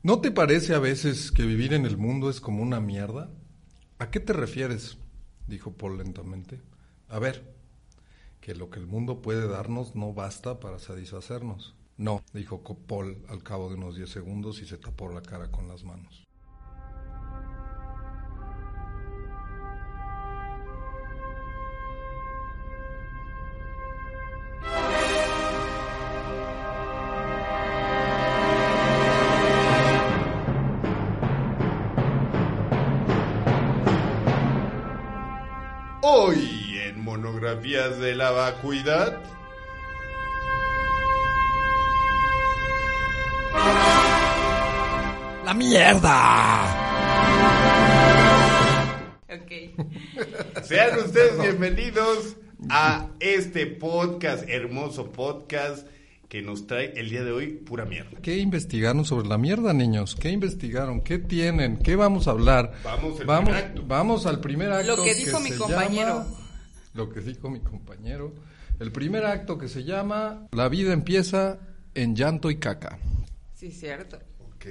¿No te parece a veces que vivir en el mundo es como una mierda? ¿A qué te refieres? dijo Paul lentamente. A ver, que lo que el mundo puede darnos no basta para satisfacernos. No, dijo Paul al cabo de unos diez segundos y se tapó la cara con las manos. Monografías de la Vacuidad. ¡La mierda! Ok. Sean ustedes bienvenidos a este podcast, hermoso podcast que nos trae el día de hoy pura mierda. ¿Qué investigaron sobre la mierda, niños? ¿Qué investigaron? ¿Qué tienen? ¿Qué vamos a hablar? Vamos al vamos, primer acto. vamos al primer acto. Lo que dijo mi se compañero. llama- lo que dijo mi compañero. El primer acto que se llama La vida empieza en llanto y caca. Sí, cierto. Ok.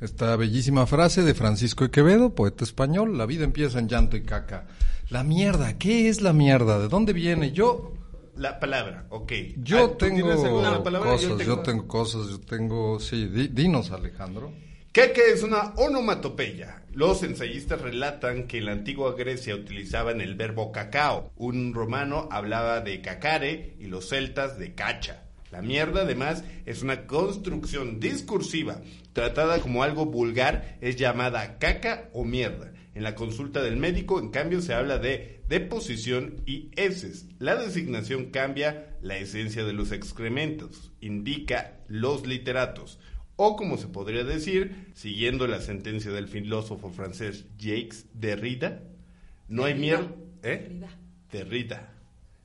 Esta bellísima frase de Francisco de Quevedo, poeta español, la vida empieza en llanto y caca. La mierda, ¿qué es la mierda? ¿De dónde viene? Yo La palabra, ok. yo Ah, ¿tú tengo tienes alguna palabra? cosas, yo tengo... cosas, yo tengo, sí, di- dinos Alejandro. Caca es una onomatopeya. Los ensayistas relatan que en la antigua Grecia utilizaban el verbo cacao. Un romano hablaba de cacare y los celtas de cacha. La mierda, además, es una construcción discursiva. Tratada como algo vulgar, es llamada caca o mierda. En la consulta del médico, en cambio, se habla de deposición y heces. La designación cambia la esencia de los excrementos, indica los literatos. O como se podría decir, siguiendo la sentencia del filósofo francés Jacques Derrida, no hay mierda, ¿eh? Derrida.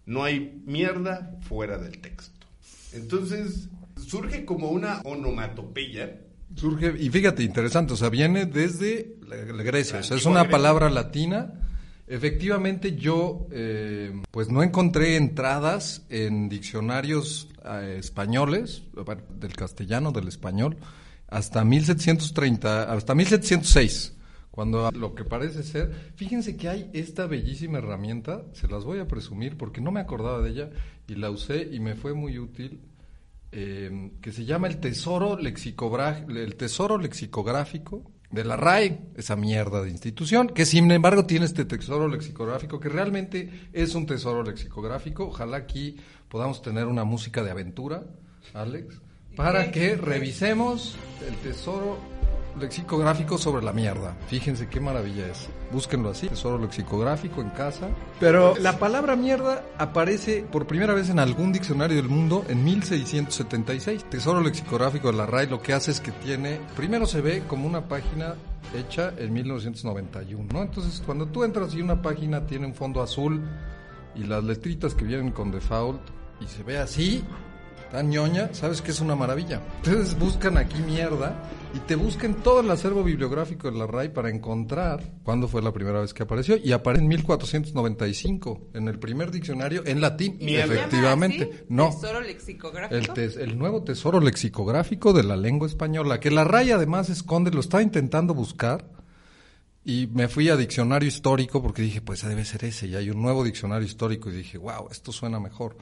No hay mierda fuera del texto. Entonces, surge como una onomatopeya. Surge, y fíjate, interesante, o sea, viene desde la, la Grecia, La o sea, es una Grecia. palabra latina. Efectivamente, yo eh, pues no encontré entradas en diccionarios eh, españoles, del castellano, del español, hasta 1730, hasta 1706, cuando lo que parece ser, fíjense que hay esta bellísima herramienta, se las voy a presumir porque no me acordaba de ella y la usé y me fue muy útil eh, que se llama el tesoro, lexicobra- el tesoro lexicográfico de la RAE, esa mierda de institución, que sin embargo tiene este tesoro lexicográfico, que realmente es un tesoro lexicográfico. Ojalá aquí podamos tener una música de aventura, Alex, para que revisemos el tesoro lexicográfico sobre la mierda. Fíjense qué maravilla es. Búsquenlo así, tesoro lexicográfico en casa. Pero la palabra mierda aparece por primera vez en algún diccionario del mundo en 1676. Tesoro lexicográfico de la RAI lo que hace es que tiene, primero se ve como una página hecha en 1991, ¿no? Entonces, cuando tú entras y una página tiene un fondo azul y las letritas que vienen con default y se ve así, tan ñoña, sabes que es una maravilla. Entonces buscan aquí mierda y te buscan todo el acervo bibliográfico de la RAI para encontrar cuándo fue la primera vez que apareció y aparece en 1495 en el primer diccionario en latín, Mierda. efectivamente. No. ¿Tesoro lexicográfico? El, tes- el nuevo tesoro lexicográfico de la lengua española, que la RAI además esconde, lo estaba intentando buscar y me fui a diccionario histórico porque dije, pues debe ser ese, y hay un nuevo diccionario histórico y dije, wow, esto suena mejor.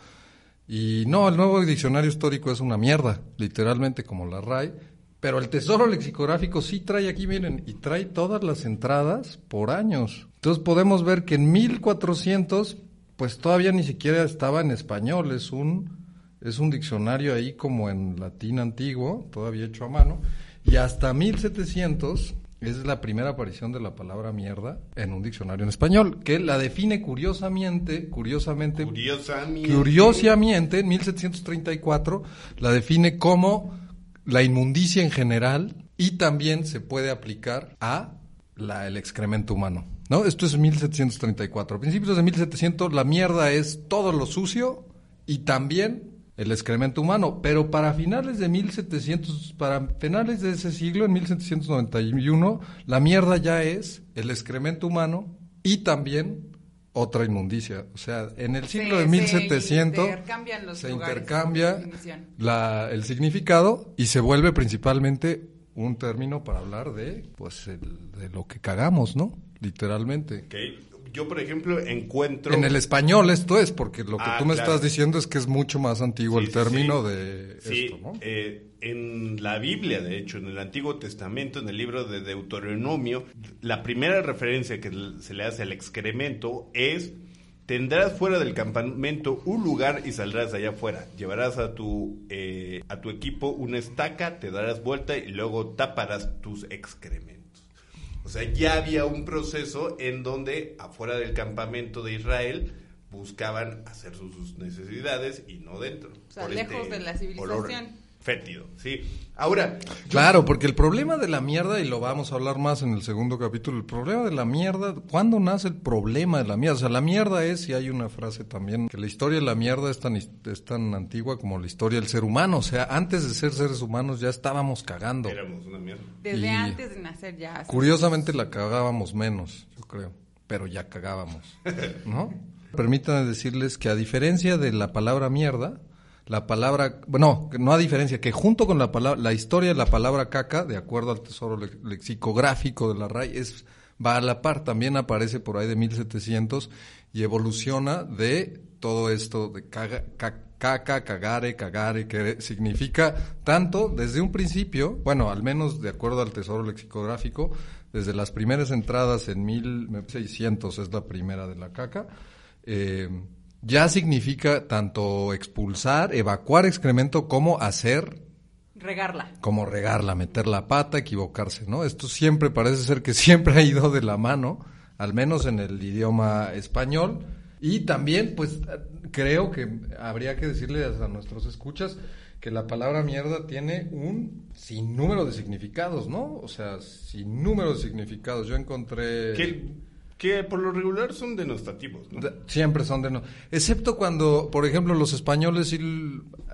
Y no, el nuevo diccionario histórico es una mierda, literalmente como la RAI, pero el tesoro lexicográfico sí trae aquí, miren, y trae todas las entradas por años. Entonces podemos ver que en 1400, pues todavía ni siquiera estaba en español, es un, es un diccionario ahí como en latín antiguo, todavía hecho a mano, y hasta 1700 es la primera aparición de la palabra mierda en un diccionario en español, que la define curiosamente, curiosamente, Curiosamente. curiosamente, en 1734 la define como la inmundicia en general y también se puede aplicar a la, el excremento humano. ¿no? Esto es 1734. A principios de 1700 la mierda es todo lo sucio y también el excremento humano, pero para finales de 1700, para finales de ese siglo, en 1791, la mierda ya es el excremento humano y también otra inmundicia. O sea, en el siglo de 1700 se intercambian los se lugares, intercambia la el significado y se vuelve principalmente un término para hablar de, pues, el- de lo que cagamos, ¿no? Literalmente. Ok. Yo, por ejemplo, encuentro... En el español esto es, porque lo que Ah, tú me claro. estás diciendo es que es mucho más antiguo Sí, el término sí. de Sí, esto, ¿no? eh, en la Biblia, de hecho, en el Antiguo Testamento, en el libro de Deuteronomio, la primera referencia que se le hace al excremento es tendrás fuera del campamento un lugar y saldrás allá afuera. Llevarás a tu eh, a tu equipo una estaca, te darás vuelta y luego taparás tus excrementos. O sea, ya había un proceso en donde afuera del campamento de Israel buscaban hacer sus, sus necesidades y no dentro. O sea, lejos este de la olor civilización. Fétido, sí. Ahora, Claro, porque el problema de la mierda, y lo vamos a hablar más en el segundo capítulo, el problema de la mierda, ¿cuándo nace el problema de la mierda? O sea, la mierda es, y hay una frase también, que la historia de la mierda es tan, es tan antigua como la historia del ser humano. O sea, antes de ser seres humanos ya estábamos cagando. éramos una mierda. Desde Y- antes de nacer ya. Curiosamente la cagábamos menos, yo creo, pero ya cagábamos, ¿no? Permítanme decirles que a diferencia de la palabra mierda, la palabra, bueno, no a diferencia, que junto con la palabra, la historia de la palabra caca, de acuerdo al tesoro le- lexicográfico de la RAI, es, va a la par, también aparece por ahí de 1700 y evoluciona de todo esto de caga- ca- caca, cagare, cagare, que significa tanto desde un principio, bueno, al menos de acuerdo al tesoro lexicográfico, desde las primeras entradas en 1600 es la primera de la caca, eh, ya significa tanto expulsar, evacuar excremento como hacer Regarla. como regarla, meter la pata, equivocarse, ¿no? Esto siempre parece ser que siempre ha ido de la mano, al menos en el idioma español. Y también, pues, creo que habría que decirle a nuestros escuchas que la palabra mierda tiene un sinnúmero de significados, ¿no? O sea, sinnúmero de significados. Yo encontré... Que, que por lo regular son denostativos, ¿no? De- Siempre son de no. Excepto cuando, por ejemplo, los españoles sí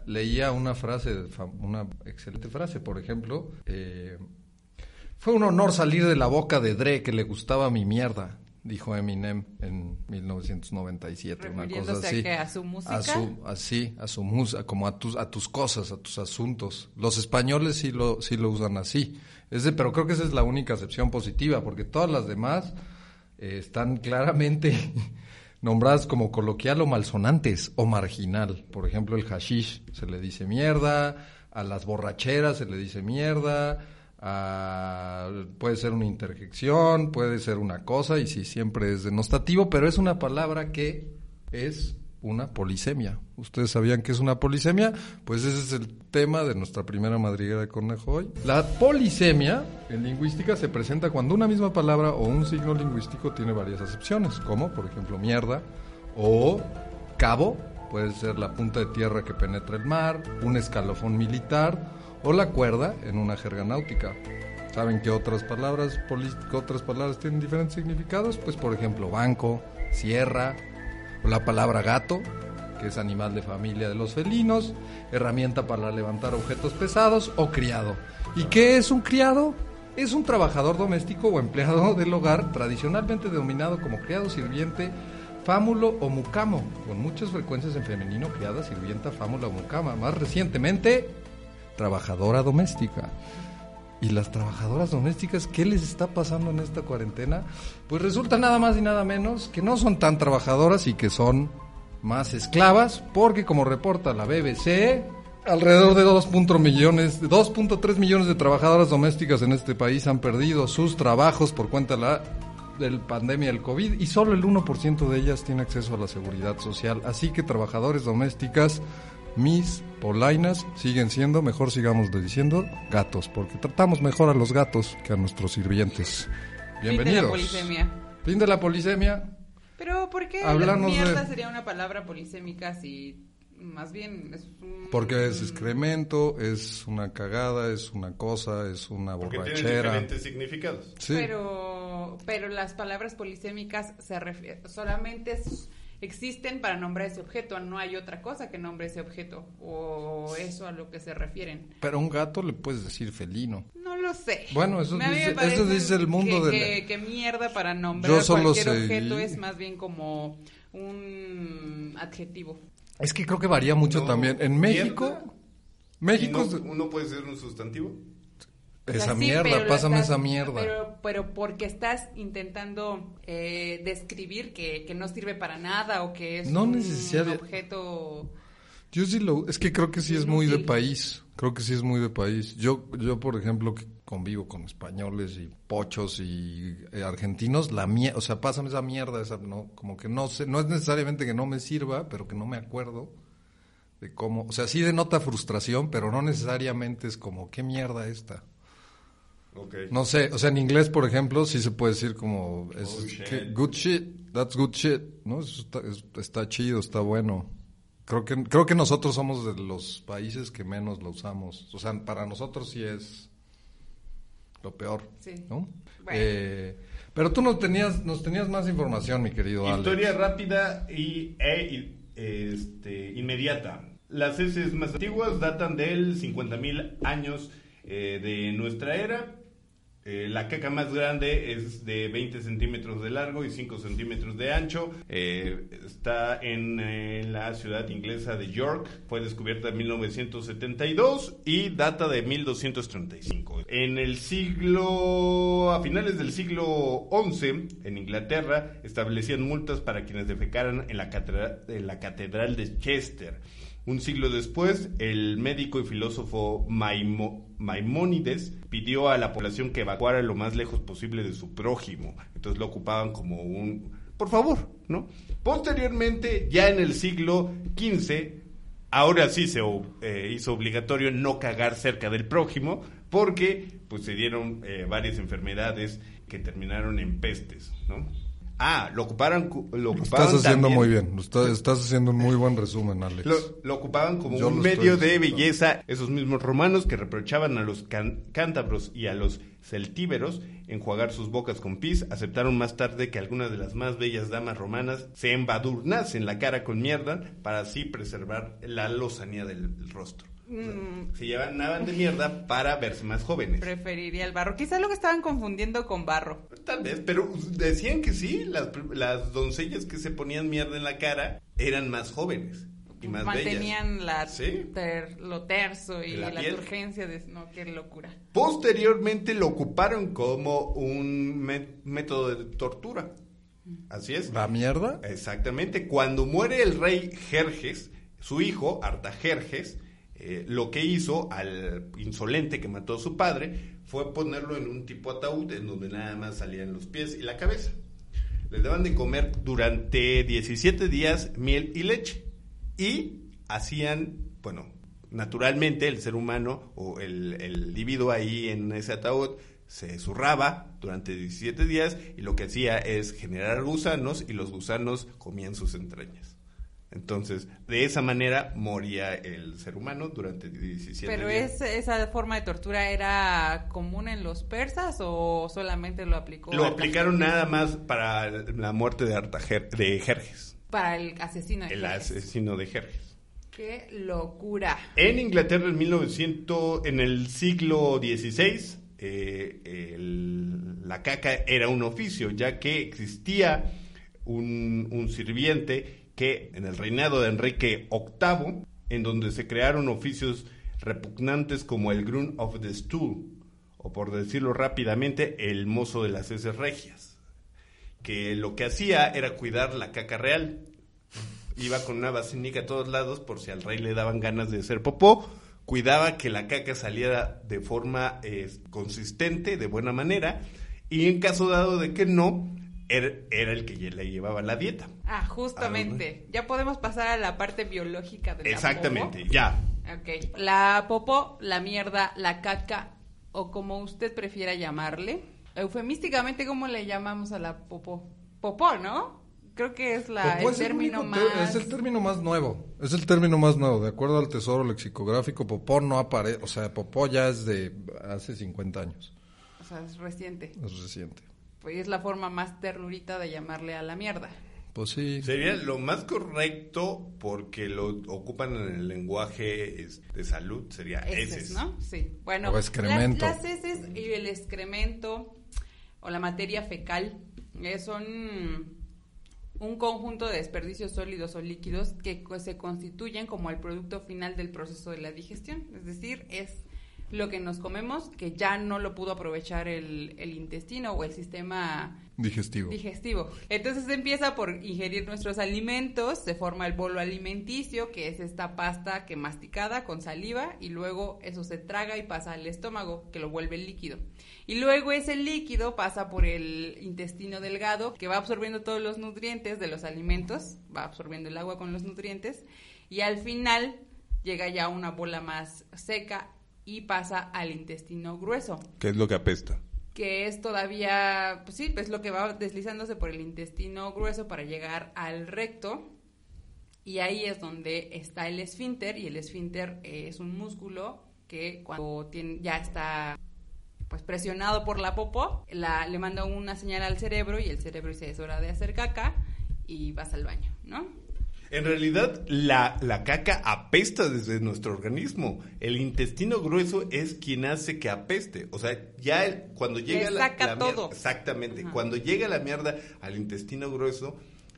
leía una frase, fa- una excelente frase, por ejemplo, eh, fue un honor salir de la boca de Dre que le gustaba mi mierda, dijo Eminem en 1997, una cosa Refiriéndose a así. qué, a su música. A su, así, a su música, como a tus, a tus cosas, a tus asuntos. Los españoles sí lo, sí lo usan así. Es de- pero creo que esa es la única acepción positiva, porque todas las demás eh, están claramente nombradas como coloquial o malsonantes o marginal. Por ejemplo, el hashish se le dice mierda, a las borracheras se le dice mierda, puede ser una interjección, puede ser una cosa, y sí, siempre es denostativo, pero es una palabra que es una polisemia. ¿Ustedes sabían que es una polisemia? Pues ese es el tema de nuestra primera madriguera de conejo hoy. La polisemia en lingüística se presenta cuando una misma palabra o un signo lingüístico tiene varias acepciones, como por ejemplo mierda o cabo, puede ser la punta de tierra que penetra el mar, un escalofón militar o la cuerda en una jerga náutica. ¿Saben qué otras palabras, qué otras palabras tienen diferentes significados? Pues por ejemplo banco, sierra, la palabra gato, que es animal de familia de los felinos, herramienta para levantar objetos pesados o criado. ¿Y qué es un criado? Es un trabajador doméstico o empleado del hogar, tradicionalmente denominado como criado sirviente, fámulo o mucamo, con muchas frecuencias en femenino, criada, sirvienta, fámula o mucama. Más recientemente, trabajadora doméstica. ¿Y las trabajadoras domésticas qué les está pasando en esta cuarentena? Pues resulta nada más y nada menos que no son tan trabajadoras y que son más esclavas, porque como reporta la BBC, alrededor de 2.3 millones, 2.3 millones de trabajadoras domésticas en este país han perdido sus trabajos por cuenta de la del pandemia del COVID y solo el 1% de ellas tiene acceso a la seguridad social. Así que trabajadores domésticas, mis polainas siguen siendo, mejor sigamos diciendo, gatos, porque tratamos mejor a los gatos que a nuestros sirvientes. Bienvenidos. Fin de la polisemia. Fin de la polisemia. Pero ¿por qué mierda de- sería una palabra polisémica si más bien es un... Porque es excremento, es una cagada, es una cosa, es una Porque borrachera. diferentes significados. Sí. Pero, pero las palabras polisémicas se refieren, solamente es- existen para nombrar ese objeto, no hay otra cosa que nombre ese objeto, o eso a lo que se refieren. Pero a un gato le puedes decir felino. No lo sé. Bueno, eso dice- eso dice el mundo que, de la- que, mierda para nombrar Yo solo cualquier seguí- objeto es más bien como un adjetivo. Es que creo que varía mucho No, también. En México, ¿mierda? México ¿Y no- es- ¿Uno puede ser un sustantivo? O esa sea, mierda, pásame estás- esa mierda. Pero, pero porque estás intentando eh, describir que, que no sirve para nada o que es No un objeto... Yo sí lo, es que creo que sí es muy de país, creo que sí es muy de país. Yo, yo por ejemplo, que convivo con españoles y pochos y eh, argentinos, la mierda, o sea, pásame esa mierda, esa, no, como que no sé, no es necesariamente que no me sirva, pero que no me acuerdo de cómo, o sea, sí denota frustración, pero no necesariamente es como, ¿qué mierda esta? No sé, o sea, en inglés, por ejemplo, sí se puede decir como, es, Oh, shit. que good shit, that's good shit, ¿no? Eso está, es- está chido, está bueno. Creo que, creo que nosotros somos de los países que menos lo usamos. O sea, para nosotros sí es lo peor, Sí. ¿no? Bueno. Eh, pero tú nos tenías, nos tenías más información, mi querido Alex. Historia rápida y, e, y, este, inmediata. Las heces más antiguas datan del 50.000 años eh, de nuestra era. Eh, la caca más grande es de 20 centímetros de largo y 5 centímetros de ancho. Eh, está en, eh, la ciudad inglesa de York. Fue descubierta en 1972 y data de 1235. En el siglo, a finales del siglo XI, en Inglaterra, establecían multas para quienes defecaran en la en la catedral de Chester. Un siglo después, el médico y filósofo Maimo- Maimónides pidió a la población que evacuara lo más lejos posible de su prójimo. Entonces lo ocupaban como un... Por favor, ¿no? Posteriormente, ya en el siglo XV, ahora sí se eh, hizo obligatorio no cagar cerca del prójimo porque pues se dieron eh, varias enfermedades que terminaron en pestes, ¿no? Ah, lo ocuparon, cu- lo Lo ocupaban estás haciendo también- muy bien, lo está- estás haciendo un muy buen resumen, Alex. lo, lo ocupaban como Yo un lo medio de belleza esos mismos romanos que reprochaban a los can- cántabros y a los celtíberos enjuagar sus bocas con pis, aceptaron más tarde que algunas de las más bellas damas romanas se embadurnasen la cara con mierda para así preservar la lozanía del rostro. Mm. se llenaban de mierda para verse más jóvenes. Preferiría el barro. Quizá lo que estaban confundiendo con barro. Tal vez, pero decían que sí, las, las doncellas que se ponían mierda en la cara eran más jóvenes y más Mantenían bellas. la Sí. ter- lo terso y La la, turgencia de... No, qué locura. Posteriormente lo ocuparon como un mé- método de tortura. Así es. ¿La mierda? Exactamente. Cuando muere el rey Jerjes, su hijo, Artajerjes, eh, lo que hizo al insolente que mató a su padre fue ponerlo en un tipo ataúd en donde nada más salían los pies y la cabeza. Les daban de comer durante 17 días miel y leche. Y hacían, bueno, naturalmente el ser humano o el, el individuo ahí en ese ataúd se zurraba durante 17 días y lo que hacía es generar gusanos y los gusanos comían sus entrañas. Entonces, de esa manera moría el ser humano durante 17 Pero días. es, esa forma de tortura era común en los persas o solamente lo aplicó Lo aplicaron nada más para la muerte de, Artajer de Jerjes, para el asesino de el Jerjes? asesino de Jerjes. Qué locura. En Inglaterra en 1900, en el siglo XVI, eh, el- la caca era un oficio, ya que existía un, un sirviente que en el reinado de Enrique VIII, en donde se crearon oficios repugnantes como el Groom of the Stool, o por decirlo rápidamente, el mozo de las heces regias, que lo que hacía era cuidar la caca real, iba con una vacinica a todos lados por si al rey le daban ganas de hacer popó, cuidaba que la caca saliera de forma eh, consistente, de buena manera, y en caso dado de que no, era, era el que le llevaba la dieta. Ah, justamente. Ya podemos pasar a la parte biológica de la Exactamente, popó. ya. Ok. La popó, la mierda, la caca, o como usted prefiera llamarle. Eufemísticamente, ¿cómo le llamamos a la popó? Popó, ¿no? Creo que es la, el es el término te- más... Es el término más nuevo. Es el término más nuevo. De acuerdo al tesoro lexicográfico, popó no aparece. O sea, popó ya es de hace 50 años. O sea, es reciente. Es reciente. Pues es la forma más ternurita de llamarle a la mierda. Pues sí. Sería lo más correcto porque lo ocupan en el lenguaje de salud, sería Heces, heces. ¿no? Sí. Bueno, O excremento. Las, las heces y el excremento o la materia fecal eh, son un conjunto de desperdicios sólidos o líquidos que se constituyen como el producto final del proceso de la digestión. Es decir, es lo que nos comemos que ya no lo pudo aprovechar el, el intestino o el sistema Digestivo. digestivo. Entonces empieza por ingerir nuestros alimentos, se forma el bolo alimenticio, que es esta pasta que masticada con saliva y luego eso se traga y pasa al estómago, que lo vuelve líquido. Y luego ese líquido pasa por el intestino delgado, que va absorbiendo todos los nutrientes de los alimentos, va absorbiendo el agua con los nutrientes y al final llega ya una bola más seca y pasa al intestino grueso ¿Qué es lo que apesta? que es todavía, pues sí, pues lo que va deslizándose por el intestino grueso para llegar al recto. Y ahí es donde está el esfínter, y el esfínter es un músculo que cuando tiene, ya está pues presionado por la popó, la, le manda una señal al cerebro y el cerebro dice es hora de hacer caca y vas al baño, ¿no? En realidad, la, la caca apesta desde nuestro organismo. El intestino grueso es quien hace que apeste. O sea, ya el- cuando llega la, saca la mierda- todo. exactamente. Ajá. Cuando llega la mierda al intestino grueso,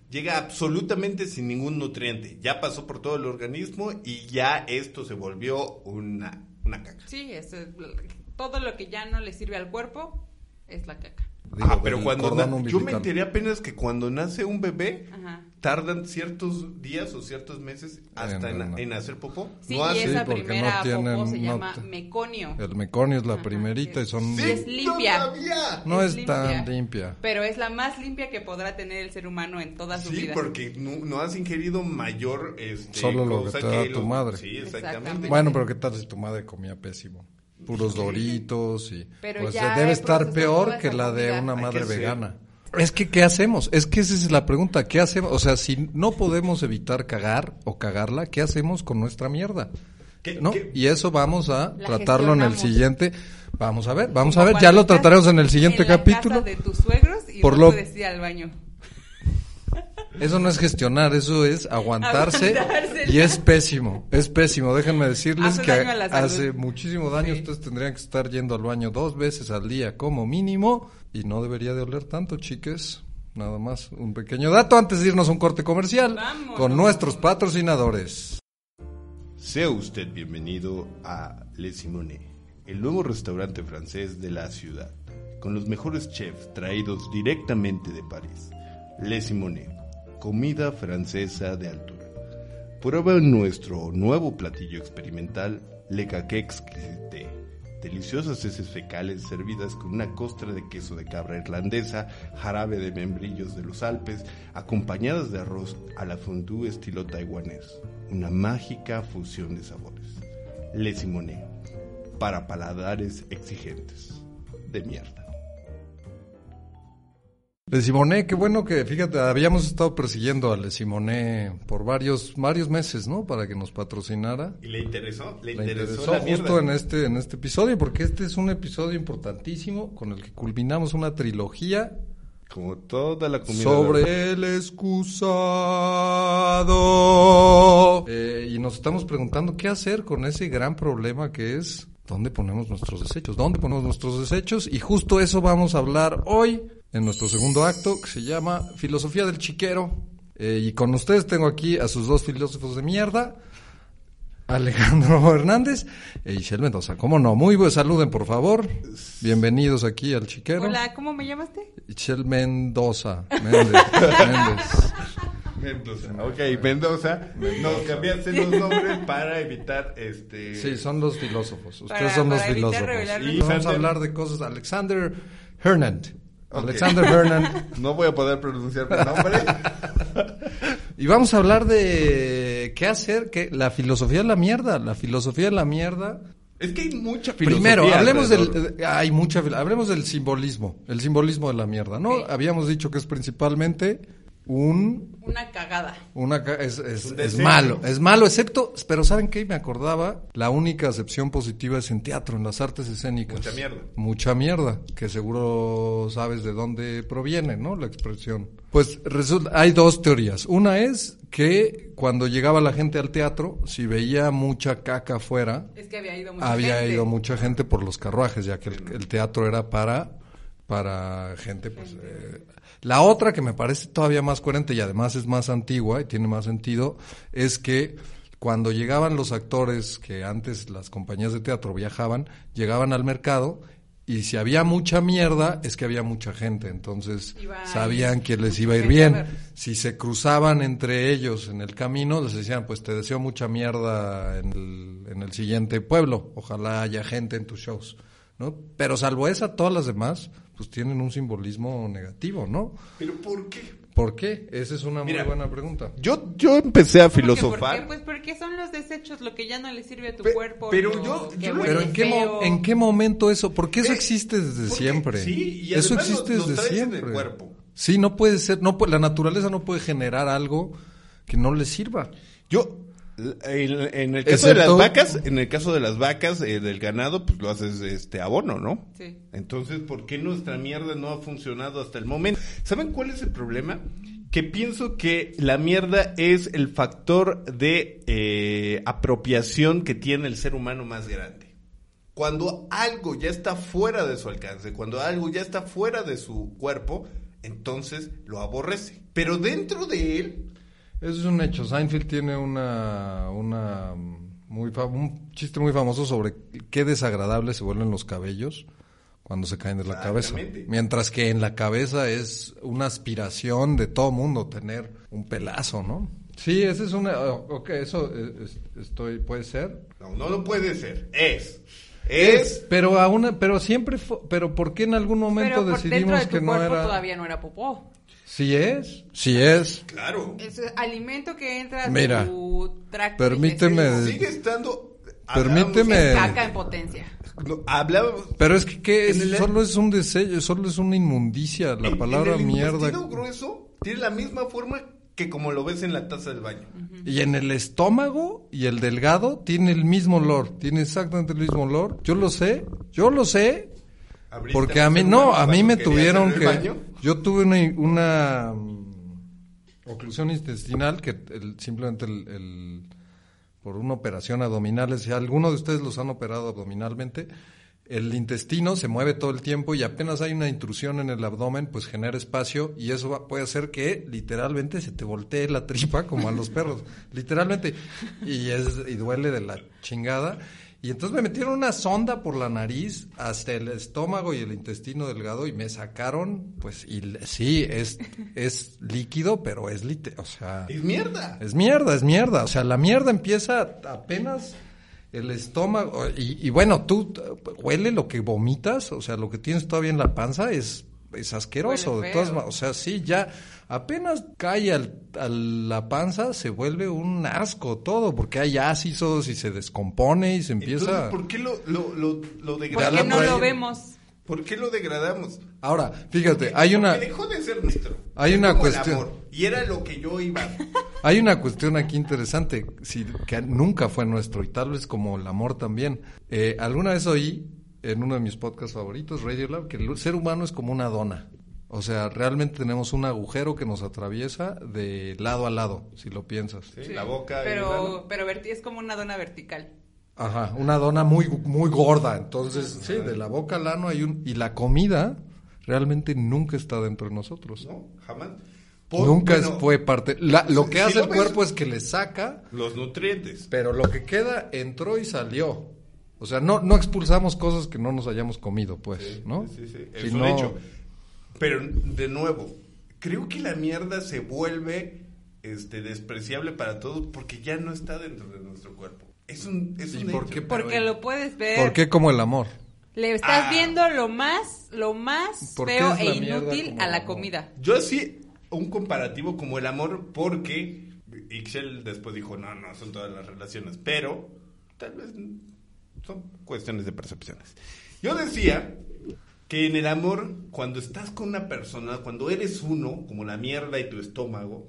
llega absolutamente sin ningún nutriente. Ya pasó por todo el organismo y ya esto se volvió una, una caca. Sí, es, todo lo que ya no le sirve al cuerpo es la caca. Digo, ah, pero cuando na- yo me enteré apenas que cuando nace un bebé Ajá. tardan ciertos días o ciertos meses hasta en, En- en hacer popó. Sí, No y hace- esa porque no primera tienen- popó se no llama meconio. El meconio es la Ajá, primerita y son... Sí, es limpia. todavía. No es, es tan limpia. limpia. Pero es la más limpia que podrá tener el ser humano en toda su Sí, vida. porque no, no has ingerido mayor este, Solo lo cosa que te da lo- tu madre. Sí, exactamente. Exactamente. Bueno, pero ¿qué tal si tu madre comía pésimo? Puros doritos y... Pero pues ya debe estar peor que la de una madre vegana. Es que, ¿qué hacemos? Es que esa es la pregunta. ¿Qué hacemos? O sea, si no podemos evitar cagar o cagarla, ¿qué hacemos con nuestra mierda? ¿Qué- ¿No? qué- Y eso vamos a La tratarlo en el siguiente. Vamos a ver, vamos a ver. Ya lo trataremos en el siguiente en la capítulo. casa de tus suegros y Por lo- al baño. Eso no es gestionar, eso es aguantarse, Aguantarse. y es pésimo, es pésimo. Déjenme decirles Hace que hace muchísimo daño. Sí. Ustedes tendrían que estar yendo al baño dos veces al día como mínimo y no debería de oler tanto, chiques. Nada más un pequeño dato antes de irnos a un corte comercial Vámonos. con nuestros patrocinadores. Sea usted bienvenido a Le Simone, el nuevo restaurante francés de la ciudad, con los mejores chefs traídos directamente de París. Le Simone, comida francesa de altura. Prueba nuestro nuevo platillo experimental, Le Caqué Exquisité. Deliciosas heces fecales servidas con una costra de queso de cabra irlandesa, jarabe de membrillos de los Alpes, acompañadas de arroz a la fondue estilo taiwanés. Una mágica fusión de sabores. Le Simone, para paladares exigentes. De mierda. Le Simoné, qué bueno que, fíjate, habíamos estado persiguiendo a Le Simoné por varios, varios meses, ¿no? Para que nos patrocinara. ¿Y le interesó? Le Le interesó, interesó la mierda. justo en este, en este episodio, porque este es un episodio importantísimo con el que culminamos una trilogía Como toda la comida. sobre el excusado. Eh, y nos estamos preguntando qué hacer con ese gran problema que es dónde ponemos nuestros desechos, dónde ponemos nuestros desechos. Y justo eso vamos a hablar hoy en nuestro segundo acto que se llama Filosofía del Chiquero. Eh, y con ustedes tengo aquí a sus dos filósofos de mierda. Alejandro Hernández e Ishel Mendoza. ¿Cómo no? Muy buen saluden, por favor. Bienvenidos aquí al Chiquero. Hola, ¿cómo me llamaste? Ishel Mendoza. Méndez. Méndez. Mendoza. Ok, Mendoza. Nos cambiaste los nombres para evitar este. Sí, son los filósofos. Ustedes Para- son los filósofos. Y vamos a hablar de cosas. Alexander Hernand. Alexander Hernand. No voy a poder pronunciar mi nombre. Y vamos a hablar de qué hacer, que la filosofía de la mierda, la filosofía de la mierda. es que hay mucha filosofía. Primero, hablemos alrededor. del hay mucha hablemos del simbolismo, el simbolismo de la mierda, ¿no? Habíamos dicho que es principalmente un Una cagada. una ca- es, es- Un es malo, es malo, excepto, pero ¿saben qué? Me acordaba, la única acepción positiva es en teatro, en las artes escénicas. Mucha mierda. Mucha mierda, que seguro sabes de dónde proviene, ¿no? La expresión. Pues resulta, hay dos teorías. Una es que cuando llegaba la gente al teatro, si veía mucha caca afuera, Es que había ido mucha había gente. ido mucha gente por los carruajes, ya que el, el teatro era para, para gente, pues... eh, la otra que me parece todavía más coherente y además es más antigua y tiene más sentido, es que cuando llegaban los actores que antes las compañías de teatro viajaban, llegaban al mercado y si había mucha mierda es que había mucha gente, entonces Iba sabían que les iba a ir bien. Si se cruzaban entre ellos en el camino, les decían, pues te deseo mucha mierda en el, en el siguiente pueblo, ojalá haya gente en tus shows, ¿no? Pero salvo esa, todas las demás, pues tienen un simbolismo negativo, ¿no? ¿Pero por qué? ¿Por qué? Esa es una Mira, muy buena pregunta. Yo, yo empecé a ¿Cómo que ¿Por filosofar. qué? Pues porque son los desechos lo que ya no le sirve a tu Pe- cuerpo. pero yo- Pero ¿en qué, mo-. ¿en qué momento eso? Porque eso Eh, existe desde porque- siempre. sí, y eso existe lo- lo desde traes en el siempre. cuerpo. Sí, no puede ser, no puede- la naturaleza no puede generar algo que no le sirva. Yo, en, en el caso de las vacas, en el caso de las vacas, eh, del ganado, pues lo haces este abono, ¿no? Sí. Entonces, ¿por qué nuestra mierda no ha funcionado hasta el momento? ¿Saben cuál es el problema? Que pienso que la mierda es el factor de eh, apropiación que tiene el ser humano más grande. Cuando algo ya está fuera de su alcance, cuando algo ya está fuera de su cuerpo, entonces lo aborrece. Pero dentro de él, Eso es un hecho. Seinfeld tiene una, una muy fa- un chiste muy famoso sobre qué desagradables se vuelven los cabellos cuando se caen de la cabeza. Mientras que en la cabeza es una aspiración de todo mundo tener un pelazo, ¿no? Sí, esa es una... Ok, eso es- estoy, puede ser. no, no lo puede ser, es. Es Pero aún, pero siempre fue, pero ¿por qué en algún momento Pero por dentro decidimos de tu que no cuerpo era? todavía no era popó. Sí es, sí es. Claro. Es alimento que entra a Mira, tu tracto permíteme-. Sigue estando. Permíteme- caca en potencia. Hablábamos- Hablábamos. Pero es que ¿qué es? En el- solo es un desello, solo es una inmundicia. La en- palabra en el mierda. intestino grueso tiene la misma forma que como lo ves en la taza del baño. Y en el estómago y el delgado tiene el mismo olor, tiene exactamente el mismo olor. Yo lo sé, yo lo sé, ¿Abriste porque a mí no, a mí me tuvieron que, el baño? Yo tuve una, una mm, oclusión intestinal que el- simplemente el, el- por una operación abdominal, si alguno de ustedes los han operado abdominalmente, el intestino se mueve todo el tiempo y apenas hay una intrusión en el abdomen, pues genera espacio y eso va- puede hacer que literalmente se te voltee la tripa como a los perros, literalmente, y, es, y duele de la chingada. Y entonces me metieron una sonda por la nariz hasta el estómago y el intestino delgado y me sacaron, pues, y sí, es, es líquido, pero es lite, o sea... Es mierda. Es mierda, es mierda. O sea, la mierda empieza apenas el estómago. Y, y bueno, tú huele lo que vomitas, o sea, lo que tienes todavía en la panza es, es asqueroso. De todas feo. ma- o sea, sí, ya apenas cae al, a la panza, se vuelve un asco todo, porque hay ácidos y se descompone y se empieza. Entonces, ¿por qué lo, lo, lo, lo Porque degradamos? no lo por vemos. ¿Por qué lo degradamos? Ahora, fíjate, hay una. Dejó de ser nuestro. Hay Es una como el cuestión- amor, y era lo que yo iba. Hay una cuestión aquí interesante, sí, que nunca fue nuestro y tal vez como el amor también. Eh, alguna vez oí en uno de mis podcasts favoritos, Radio Lab, que el ser humano es como una dona. O sea, realmente tenemos un agujero que nos atraviesa de lado a lado, si lo piensas. ¿sí? La boca. Pero, pero es como una dona vertical. Ajá, una dona muy, muy gorda. Entonces, sí, de la boca al ano hay un... Y la comida realmente nunca está dentro de nosotros. No, jamás. nunca bueno, fue parte... la- lo que si hace lo el ves- cuerpo es que le saca Los nutrientes. Pero lo que queda entró y salió. O sea, no, no expulsamos cosas que no nos hayamos comido, pues, ¿no? Sí, sí, sí. Si Es un no- hecho. Pero, de nuevo, creo que la mierda se vuelve este, despreciable para todos porque ya no está dentro de nuestro cuerpo. Es un, es ¿Y un por hecho. qué? Porque lo puedes ver. ¿Por qué como el amor? Le estás Ah. viendo lo más, lo más ¿Por qué feo es e inútil a la comida. Yo así, un comparativo como el amor porque Ixchel después dijo, no, no, son todas las relaciones, pero tal vez son cuestiones de percepciones. Yo decía que en el amor, cuando estás con una persona, cuando eres uno, como la mierda y tu estómago,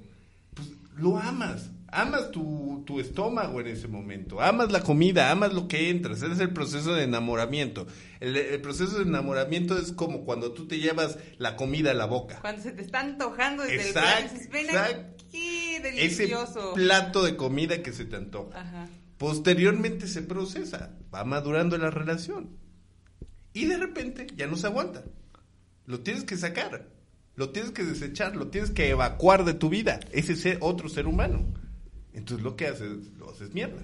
pues lo amas. Amas tu, tu estómago en ese momento, amas la comida, amas lo que entras, ese es el proceso de enamoramiento. El, el proceso de enamoramiento es como cuando tú te llevas la comida a la boca. Cuando se te está antojando desde el plan, dices, ven exacto. aquí, Ese delicioso. plato de comida que se te antoja. Ajá. Posteriormente se procesa, va madurando la relación. Y de repente ya no se aguanta. Lo tienes que sacar, lo tienes que desechar, lo tienes que evacuar de tu vida. Ese ser otro ser humano. Entonces lo que haces, lo haces mierda.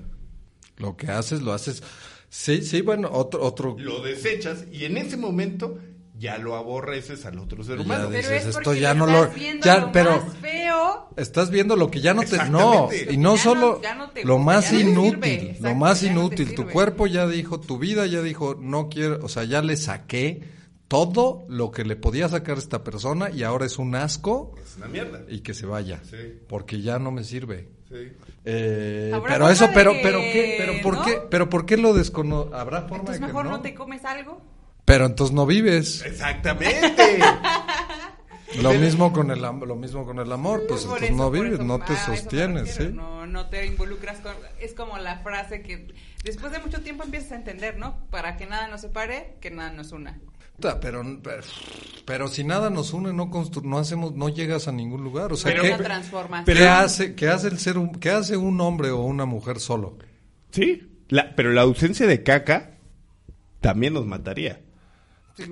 Lo que haces, lo haces. Sí, sí, bueno, otro, otro. Lo desechas y en ese momento ya lo aborreces al otro ser Ya humano. Pero dices, es esto ya no estás lo- viendo ya, lo pero- más feo. Estás viendo lo que ya no te. No, y no Ya solo no- ya no te lo gusta, más ya inútil, sirve, lo más ya inútil. tu cuerpo ya dijo, tu vida ya dijo, no quiero, o sea, ya le saqué todo lo que le podía sacar a esta persona y ahora es un asco Es una mierda. y que se vaya, Sí. porque ya no me sirve. Sí. Eh, pero eso, pero, que- pero qué, pero por ¿no? qué, pero por qué lo descono, habrá forma Entonces de que mejor no? no te comes algo. Pero entonces no vives. Exactamente. Lo mismo con el lo mismo con el amor, pues Por entonces eso, no vives, eso, no te sostienes, ¿sí? No, no te involucras con... Es como la frase que después de mucho tiempo empiezas a entender, ¿no? Para que nada nos separe, que nada nos una. Pero, pero, pero si nada nos une, no constru- no hacemos, no llegas a ningún lugar. O sea, Pero- ¿qué, transformación. ¿qué hace, qué hace el ser, qué hace un hombre o una mujer solo? Sí, la, pero la ausencia de caca también nos mataría.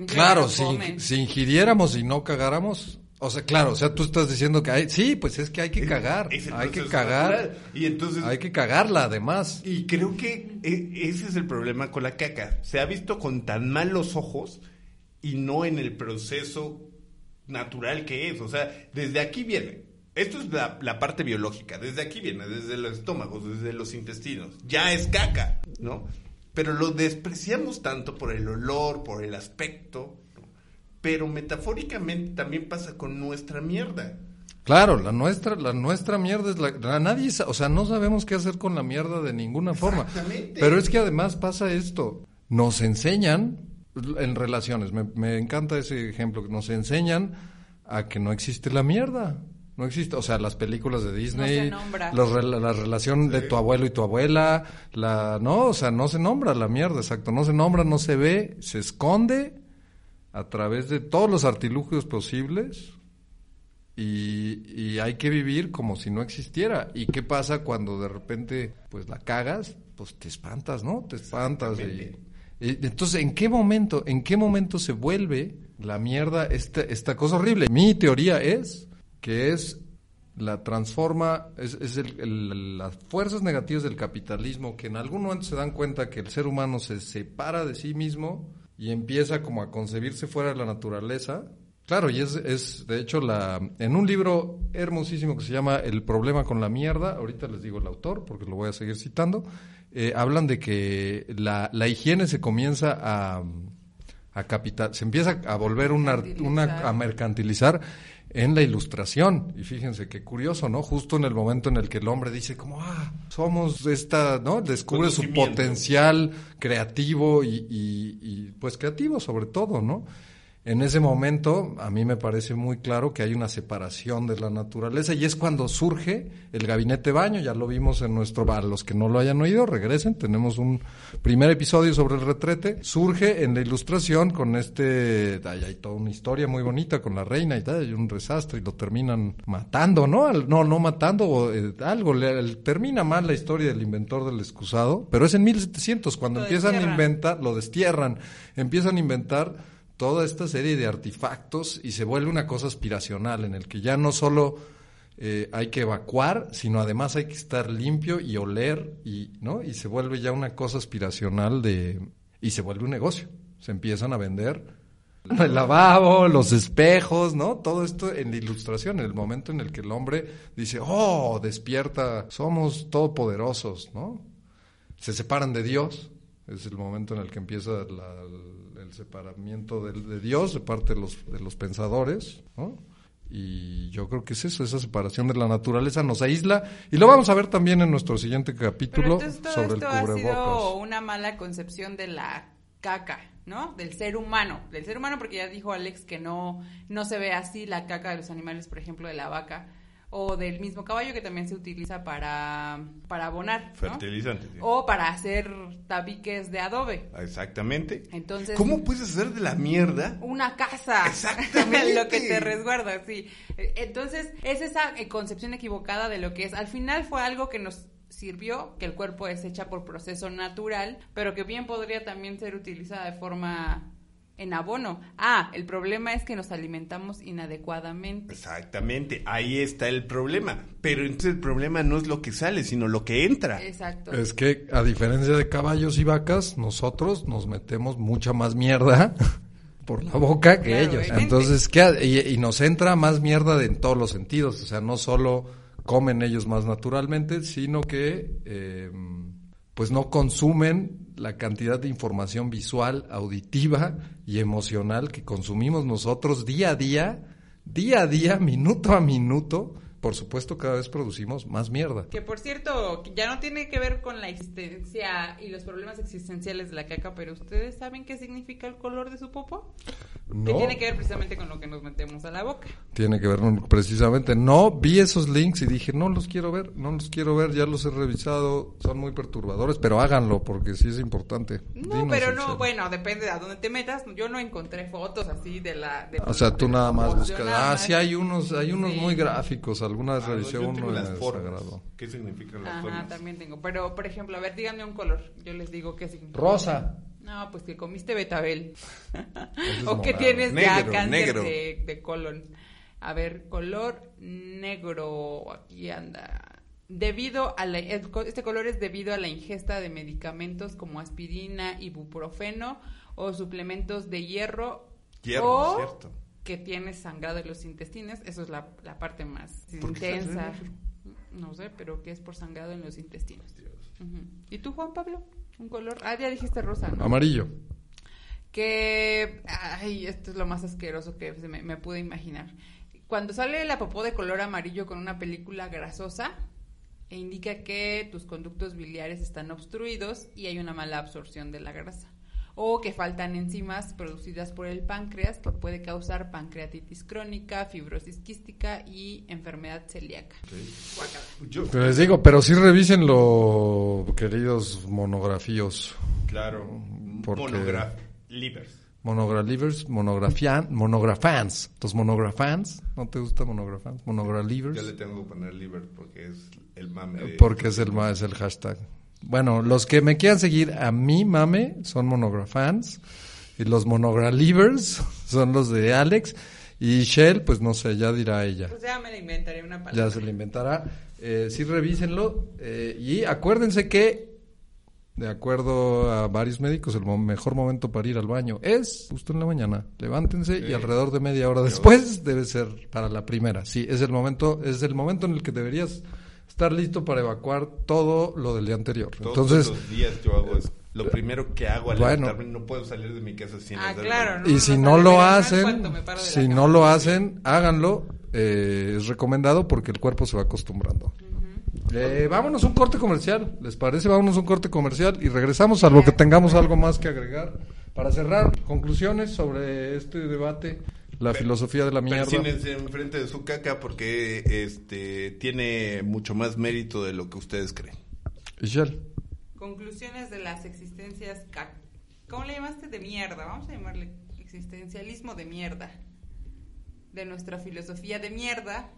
Claro, no si, comen. si ingiriéramos y no cagáramos, o sea, claro, o sea, tú estás diciendo que hay, sí, pues es que hay que cagar, Es hay que cagar, natural. Y entonces hay que cagarla además. Y creo que e- ese es el problema con la caca. Se ha visto con tan malos ojos y no en el proceso natural que es. O sea, desde aquí viene. Esto es la, la parte biológica. Desde aquí viene, desde los estómagos, desde los intestinos. Ya es caca, ¿no? Pero lo despreciamos tanto por el olor, por el aspecto. ¿no? Pero metafóricamente también pasa con nuestra mierda. Claro, la nuestra, la nuestra mierda es la, la- nadie, o sea, no sabemos qué hacer con la mierda de ninguna forma. Pero es que además pasa esto, nos enseñan en relaciones, me, me encanta ese ejemplo, que nos enseñan a que no existe la mierda. No existe, o sea, las películas de Disney, se nombra. los rela- la relación de tu abuelo y tu abuela, la, no, o sea, no se nombra la mierda, exacto, no se nombra, no se ve, se esconde a través de todos los artilugios posibles y, y hay que vivir como si no existiera. ¿Y qué pasa cuando de repente pues la cagas? Pues te espantas, ¿no? Te espantas. Y entonces, ¿en qué momento, en qué momento se vuelve la mierda esta, esta cosa horrible? Mi teoría es que es la transforma, es, es el- el- las fuerzas negativas del capitalismo que en algún momento se dan cuenta que el ser humano se separa de sí mismo y empieza como a concebirse fuera de la naturaleza. Claro, y es, es de hecho la en un libro hermosísimo que se llama El problema con la mierda, ahorita les digo el autor porque lo voy a seguir citando, eh, hablan de que la, la higiene se comienza a, a capital, se empieza a volver una, una a mercantilizar en la ilustración. Y fíjense qué curioso, ¿no? Justo en el momento en el que el hombre dice como, ah, somos esta, ¿no? Descubre su potencial creativo y, y- y, pues creativo sobre todo, ¿no? En ese momento, a mí me parece muy claro que hay una separación de la naturaleza y es cuando surge el gabinete baño, ya lo vimos en nuestro bar, los que no lo hayan oído, regresen, tenemos un primer episodio sobre el retrete, surge en la ilustración con este, hay, hay toda una historia muy bonita con la reina y tal, hay un desastre y lo terminan matando, ¿no? Al- no, no matando, o, eh, algo, le- el- termina mal la historia del inventor del excusado, pero es en 1700 cuando Lo empiezan a inventar, lo destierran, empiezan a inventar toda esta serie de artefactos y se vuelve una cosa aspiracional en el que ya no solo eh, hay que evacuar, sino además hay que estar limpio y oler y no y se vuelve ya una cosa aspiracional de y se vuelve un negocio. Se empiezan a vender el lavabo, los espejos, ¿no? Todo esto en la ilustración, en el momento en el que el hombre dice, "Oh, despierta, somos todopoderosos", ¿no? se separan de Dios, es el momento en el que empieza la- el, separamiento del- de, Dios de parte de los, de los pensadores, ¿no? Y yo creo que es eso, esa separación de la naturaleza nos aísla y lo vamos a ver también en nuestro siguiente capítulo todo sobre el esto ha sido cubrebocas. una mala concepción de la caca. ¿no? Del ser humano, del ser humano porque ya dijo Alex que no, no se ve así la caca de los animales, por ejemplo, de la vaca o del mismo caballo que también se utiliza para, para abonar. ¿no? Fertilizante. sí. O para hacer tabiques de adobe. Exactamente. Entonces, ¿Cómo puedes hacer de la mierda? una casa. Exactamente. lo que te resguarda, sí. Entonces, es esa eh, concepción equivocada de lo que es. Al final fue algo que nos sirvió, que el cuerpo es hecha por proceso natural, pero que bien podría también ser utilizada de forma en abono. Ah, el problema es que nos alimentamos inadecuadamente. Exactamente, ahí está el problema. Pero entonces el problema no es lo que sale, sino lo que entra. Exacto. Es que a diferencia de caballos y vacas, nosotros nos metemos mucha más mierda por la boca que Claro, ellos. obviamente. Entonces, ¿qué y, y nos entra más mierda de- en todos los sentidos. O sea, no solo comen ellos más naturalmente, sino que eh, pues no consumen la cantidad de información visual, auditiva y emocional que consumimos nosotros día a día, día a día, minuto a minuto. Por supuesto, cada vez producimos más mierda. Que por cierto, que ya no tiene que ver con la existencia y los problemas existenciales de la caca, pero ¿ustedes saben qué significa el color de su popo? Que No. tiene que ver precisamente con lo que nos metemos a la boca. Tiene que ver precisamente. No vi esos links y dije, no los quiero ver, no los quiero ver, ya los he revisado, son muy perturbadores, pero háganlo porque sí es importante. No, Dinos, pero no, bueno, depende de a dónde te metas. Yo no encontré fotos así de la... de- O sea, tú nada más buscas. Ah, sí, hay unos, hay unos Sí. muy gráficos. Alguna vez Ah, no, revisé yo uno las formas. ¿Qué significan las Ajá, formas? también tengo. Pero, por ejemplo, a ver, díganme un color. Yo les digo qué significa. Rosa. No, pues que comiste betabel. es o que tienes ya Negro, cáncer negro. De, de colon. A ver, color negro. Aquí anda. Debido a la, este color es debido a la ingesta de medicamentos como aspirina, ibuprofeno o suplementos de hierro. Hierro, o cierto. Que tienes sangrado en los intestinos. Eso es la, la parte más ¿Por qué estás intensa. No sé, pero que es por sangrado en los intestinos. ¿Y tú, Juan Pablo? Un color. Ah, ya dijiste rosa, ¿no? Amarillo. que ay esto es lo más asqueroso que se me, me pude imaginar cuando sale la popó de color amarillo con una película grasosa e indica que tus conductos biliares están obstruidos y hay una mala absorción de la grasa o que faltan enzimas producidas por el páncreas que puede causar pancreatitis crónica, fibrosis quística y enfermedad celíaca. Guácala. Yo, Pero les digo, pero sí revísenlo, queridos monografíos. claro, monograph livers. Monogralivers, monografian, monografans. Los monografans, ¿no te gusta monografans? Monogralivers. Yo le tengo que poner liver porque es el mame. de- Porque es el, es el hashtag. Bueno, los que me quieran seguir a mí, mame, son monografans. Y los monogralivers son los de Alex. Y Shell, pues no sé, ya dirá ella. Pues ya me la inventaré una palabra. Ya se le inventará. Eh, sí, revísenlo. eh, y acuérdense que, de acuerdo a varios médicos, el mo- mejor momento para ir al baño es justo en la mañana. Levántense y alrededor de media hora después debe ser para la primera. Sí, es el momento, es el momento en el que deberías estar listo para evacuar todo lo del día anterior. Todos Entonces, los días yo hago es lo primero que hago al Bueno. levantarme. No puedo salir de mi casa sin Ah, claro, ¿no? y si no lo hacen, si no lo hacen, háganlo. eh, es recomendado porque el cuerpo se va acostumbrando. Eh, vámonos a un corte comercial, ¿les parece? Vámonos a un corte comercial y regresamos a lo que tengamos algo más que agregar. Para cerrar, conclusiones sobre este debate, la Pe- filosofía de la mierda. Persínense enfrente de su caca porque este tiene mucho más mérito de lo que ustedes creen. Michelle, Conclusiones de las existencias. ca- ¿Cómo le llamaste? De mierda. Vamos a llamarle existencialismo de mierda. De nuestra filosofía de mierda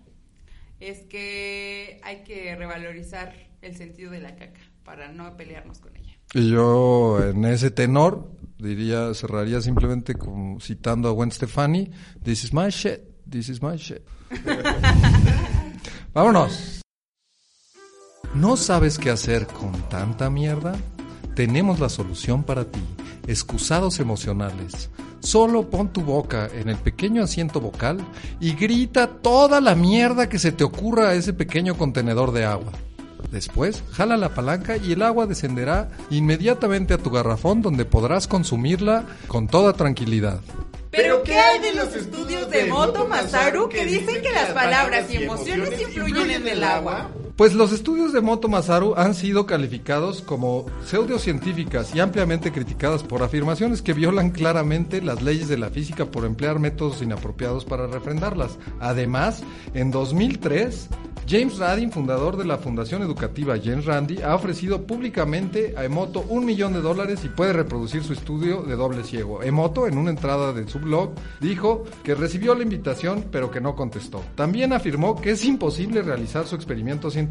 es que hay que revalorizar el sentido de la caca para no pelearnos con ella. y yo en ese tenor diría, cerraría simplemente citando a Gwen Stefani, this is my shit, this is my shit. Vámonos. ¿No sabes qué hacer con tanta mierda? Tenemos la solución para ti. Excusados emocionales. Solo pon tu boca en el pequeño asiento vocal y grita toda la mierda que se te ocurra a ese pequeño contenedor de agua. Después, jala la palanca y el agua descenderá inmediatamente a tu garrafón donde podrás consumirla con toda tranquilidad. ¿Pero qué hay de los estudios de Moto Masaru que dicen que las palabras y emociones influyen en el agua? Pues los estudios de Moto Masaru han sido calificados como pseudocientíficas y ampliamente criticadas por afirmaciones que violan claramente las leyes de la física por emplear métodos inapropiados para refrendarlas. Además, en 2003, James Radin, fundador de la Fundación Educativa James Randi, ha ofrecido públicamente a Emoto un millón de dólares y puede reproducir su estudio de doble ciego. Emoto, en una entrada de su blog, dijo que recibió la invitación pero que no contestó. También afirmó que es imposible realizar su experimento científico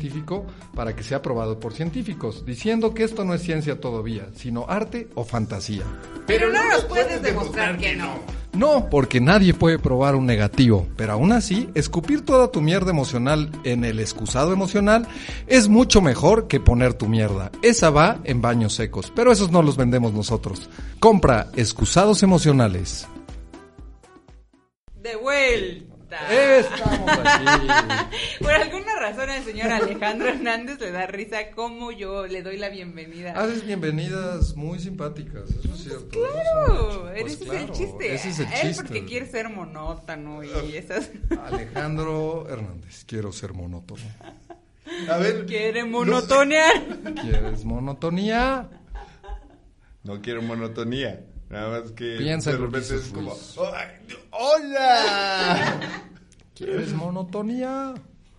para que sea aprobado por científicos, diciendo que esto no es ciencia todavía, sino arte o fantasía. Pero no nos puedes demostrar que no. No, porque nadie puede probar un negativo, pero aún así, escupir toda tu mierda emocional en el excusado emocional es mucho mejor que poner tu mierda. Esa va en baños secos, pero esos no los vendemos nosotros. Compra excusados emocionales. De vuelta. Estamos aquí. Por alguna razón al señor Alejandro Hernández le da risa como yo le doy la bienvenida. Haces bienvenidas muy simpáticas, eso es cierto. Claro, es ese. Pues es el claro, chiste. Ese es el Él chiste. porque quiere ser monótono y esas... Alejandro Hernández, quiero ser monótono. A ver. quiere monotonear. ¿Quieres monotonía? No quiero monotonía. Nada más que Piensa de repente es como. "Ay, ¡Hola! ¿Quieres monotonía?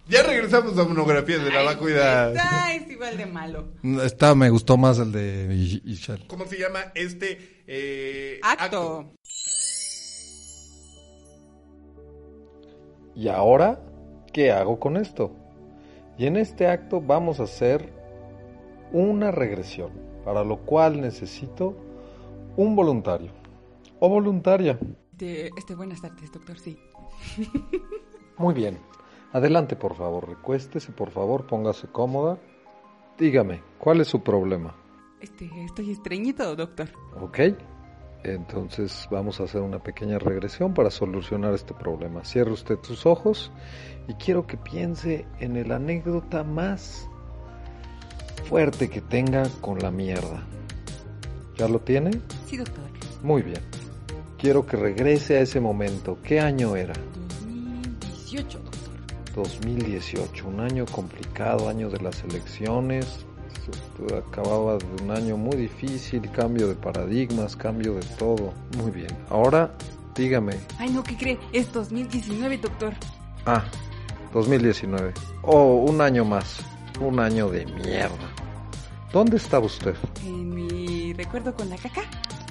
ya regresamos a monografías de la vacuidad. Está, es igual de malo. Esta me gustó más el de I- Ishal. ¿Cómo se llama este eh, Acto. ¿Y ahora qué hago con esto? Y en este acto vamos a hacer una regresión, para lo cual necesito un voluntario o voluntaria. Este, este, buenas tardes, doctor, sí. Muy bien. Adelante, por favor. Recuéstese, por favor. Póngase cómoda. Dígame, ¿cuál es su problema? Este, estoy estreñido, doctor. ¿Ok? Entonces vamos a hacer una pequeña regresión para solucionar este problema. Cierre usted sus ojos y quiero que piense en el anécdota más fuerte que tenga con la mierda. ¿Ya lo tiene? Sí, doctor. Muy bien. Quiero que regrese a ese momento. ¿Qué año era? 2018, doctor. 2018, un año complicado, año de las elecciones. Acababa de un año muy difícil, cambio de paradigmas, cambio de todo. Muy bien. Ahora, dígame. Ay, no, ¿qué cree? Es 2019, doctor. Ah, 2019. Oh, un año más. Un año de mierda. ¿Dónde estaba usted? En mi recuerdo con la caca,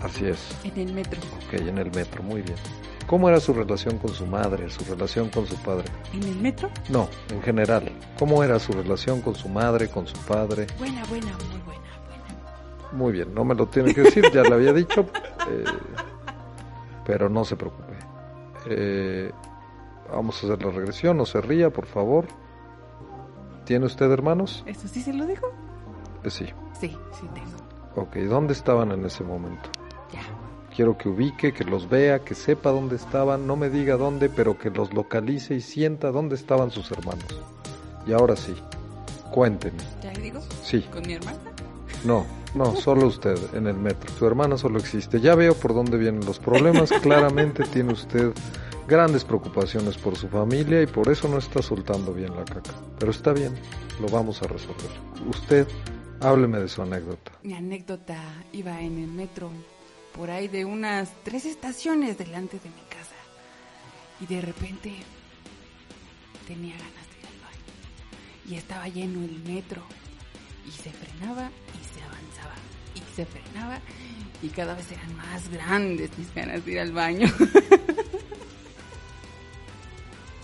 Así es. en el metro. Ok, en el metro, muy bien. ¿Cómo era su relación con su madre, su relación con su padre? ¿En el metro? No, en general. ¿Cómo era su relación con su madre, con su padre? Buena, buena, muy buena, buena. Muy bien, no me lo tiene que decir, ya le había dicho, eh, pero no se preocupe. Eh, vamos a hacer la regresión, no se ría, por favor. ¿Tiene usted hermanos? ¿Eso sí se lo dijo? Sí. Sí, sí tengo. Ok, ¿dónde estaban en ese momento? Ya. Quiero que ubique, que los vea, que sepa dónde estaban, no me diga dónde, pero que los localice y sienta dónde estaban sus hermanos. Y ahora sí, cuénteme. ¿Ya le digo? Sí, ¿Con mi hermana? no, no, solo usted en el metro. Su hermana solo existe. Ya veo por dónde vienen los problemas. Claramente tiene usted grandes preocupaciones por su familia y por eso no está soltando bien la caca. Pero está bien, lo vamos a resolver. Usted, hábleme de su anécdota. Mi anécdota iba en el metro, por ahí de unas tres estaciones delante de mi casa. Y de repente tenía ganas de ir al baño. Y estaba lleno el metro. Y se frenaba y se avanzaba. Y se frenaba. Y cada vez eran más grandes mis ganas de ir al baño.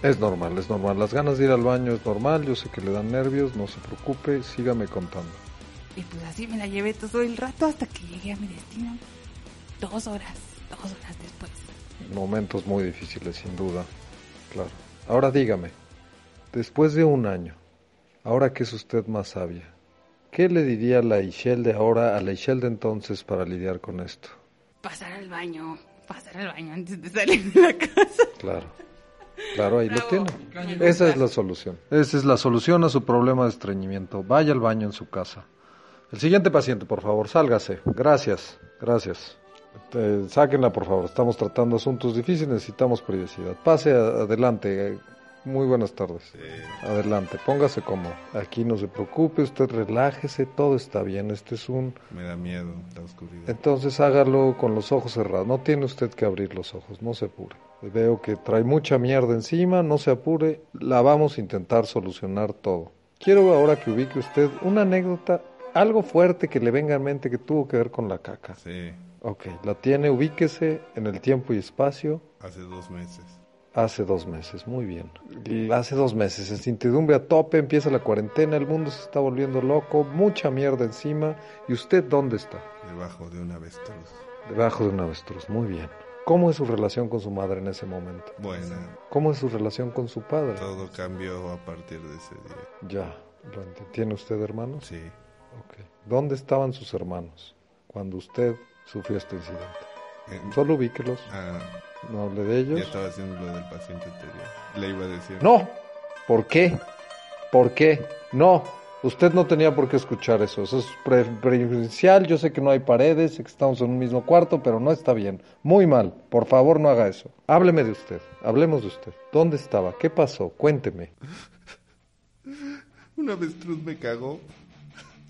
Es normal, es normal. Las ganas de ir al baño es normal. Yo sé que le dan nervios, no se preocupe, sígame contando. Y pues así me la llevé todo el rato hasta que llegué a mi destino. Dos horas, dos horas después. Momentos muy difíciles, sin duda. Claro. Ahora dígame, después de un año, ahora que es usted más sabia, ¿qué le diría la Ishel de ahora a la Ishel de entonces para lidiar con esto? Pasar al baño, pasar al baño antes de salir de la casa. Claro. Claro, ahí lo Bravo. tiene. Esa es la solución. Esa es la solución a su problema de estreñimiento. Vaya al baño en su casa. El siguiente paciente, por favor, sálgase. Gracias, gracias. Eh, sáquenla, por favor. Estamos tratando asuntos difíciles, necesitamos privacidad. Pase adelante. eh, Muy buenas tardes. Adelante, póngase cómodo. Aquí no se preocupe, usted relájese, todo está bien. Este es un... Me da miedo la oscuridad. Entonces hágalo con los ojos cerrados. No tiene usted que abrir los ojos, no se apure. Veo que trae mucha mierda encima, no se apure. La vamos a intentar solucionar todo. Quiero ahora que ubique usted una anécdota, algo fuerte que le venga en mente que tuvo que ver con la caca. Sí, Ok, la tiene, ubíquese en el tiempo y espacio. hace dos meses. Hace dos meses, muy bien. Hace dos meses, en incertidumbre a tope, empieza la cuarentena, el mundo se está volviendo loco, mucha mierda encima. ¿Y usted dónde está? Debajo de un avestruz. Debajo de un avestruz, muy bien. ¿Cómo es su relación con su madre en ese momento? Buena. ¿Cómo es su relación con su padre? Todo cambió a partir de ese día. Ya, lo. ¿Tiene usted hermanos? Sí. Ok. ¿Dónde estaban sus hermanos cuando usted sufrió este incidente? En- Solo ubíquelos, ah, no hable de ya ellos. estaba haciendo lo del paciente anterior. Le iba a decir. No. ¿Por qué? ¿Por qué? No. Usted no tenía por qué escuchar eso. Eso es pre- preferencial. Yo sé que no hay paredes, sé que estamos en un mismo cuarto, pero no está bien. Muy mal. Por favor, no haga eso. Hábleme de usted. Hablemos de usted. ¿Dónde estaba? ¿Qué pasó? Cuénteme. Un avestruz me cagó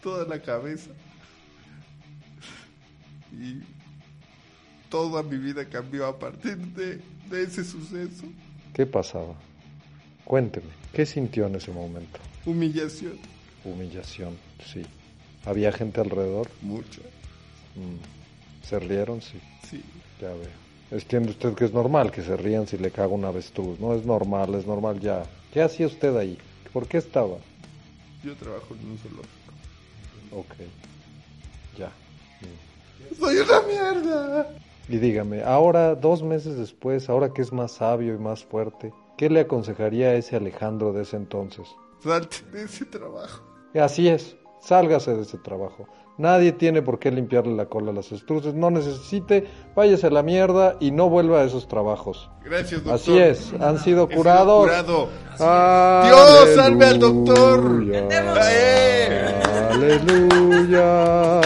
toda la cabeza. Y toda mi vida cambió a partir de, de ese suceso. ¿Qué pasaba? Cuénteme. ¿Qué sintió en ese momento? Humillación. Humillación, sí. ¿Había gente alrededor? Mucho. Mm. ¿Se rieron? Sí. Sí. Ya veo. Entiende usted que es normal que se rían si le caga un avestruz. No es normal, es normal ya. ¿Qué hacía usted ahí? ¿Por qué estaba? Yo trabajo en un zoológico. Ok. Ya. ¡Soy una mierda! Y dígame, ahora, dos meses después, ahora que es más sabio y más fuerte, ¿qué le aconsejaría a ese Alejandro de ese entonces? Salte de ese trabajo. Así es, sálgase de ese trabajo. Nadie tiene por qué limpiarle la cola a las estruces, no necesite, váyase a la mierda y no vuelva a esos trabajos. Gracias, doctor. Así es, han sido He sido curados. ¡Dios, salve al doctor! ¡Eh! Aleluya,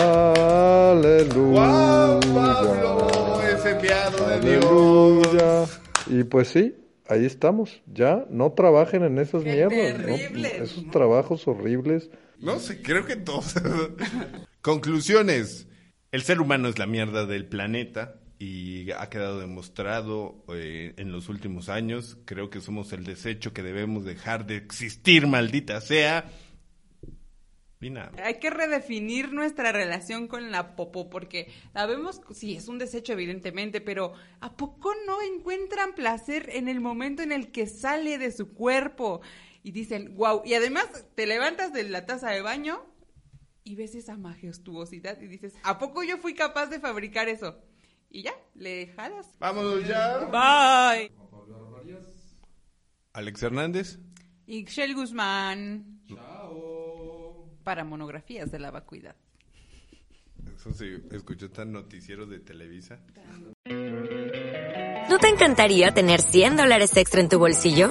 aleluya. ¡Guau, Pablo! Es enviado de Aleluya. Dios. Y pues sí, ahí estamos. Ya, no trabajen en esas ¡Qué mierdas. Esos trabajos horribles. No sé, creo que todos. Conclusiones. El ser humano es la mierda del planeta y ha quedado demostrado eh, en los últimos años. Creo que somos el desecho que debemos dejar de existir, maldita sea. Y nada. Hay que redefinir nuestra relación con la popó porque sabemos, sí, es un desecho evidentemente, pero ¿a poco no encuentran placer en el momento en el que sale de su cuerpo? Y dicen, wow, y además te levantas de la taza de baño y ves esa majestuosidad y dices, ¿a poco yo fui capaz de fabricar eso? Y ya, le jalas. Vámonos ya. Bye. Alex Hernández. Y Shell Guzmán. Chao. Para monografías de la vacuidad. Eso sí, escuchó tan noticiero de Televisa. ¿No te encantaría tener 100 dólares extra en tu bolsillo?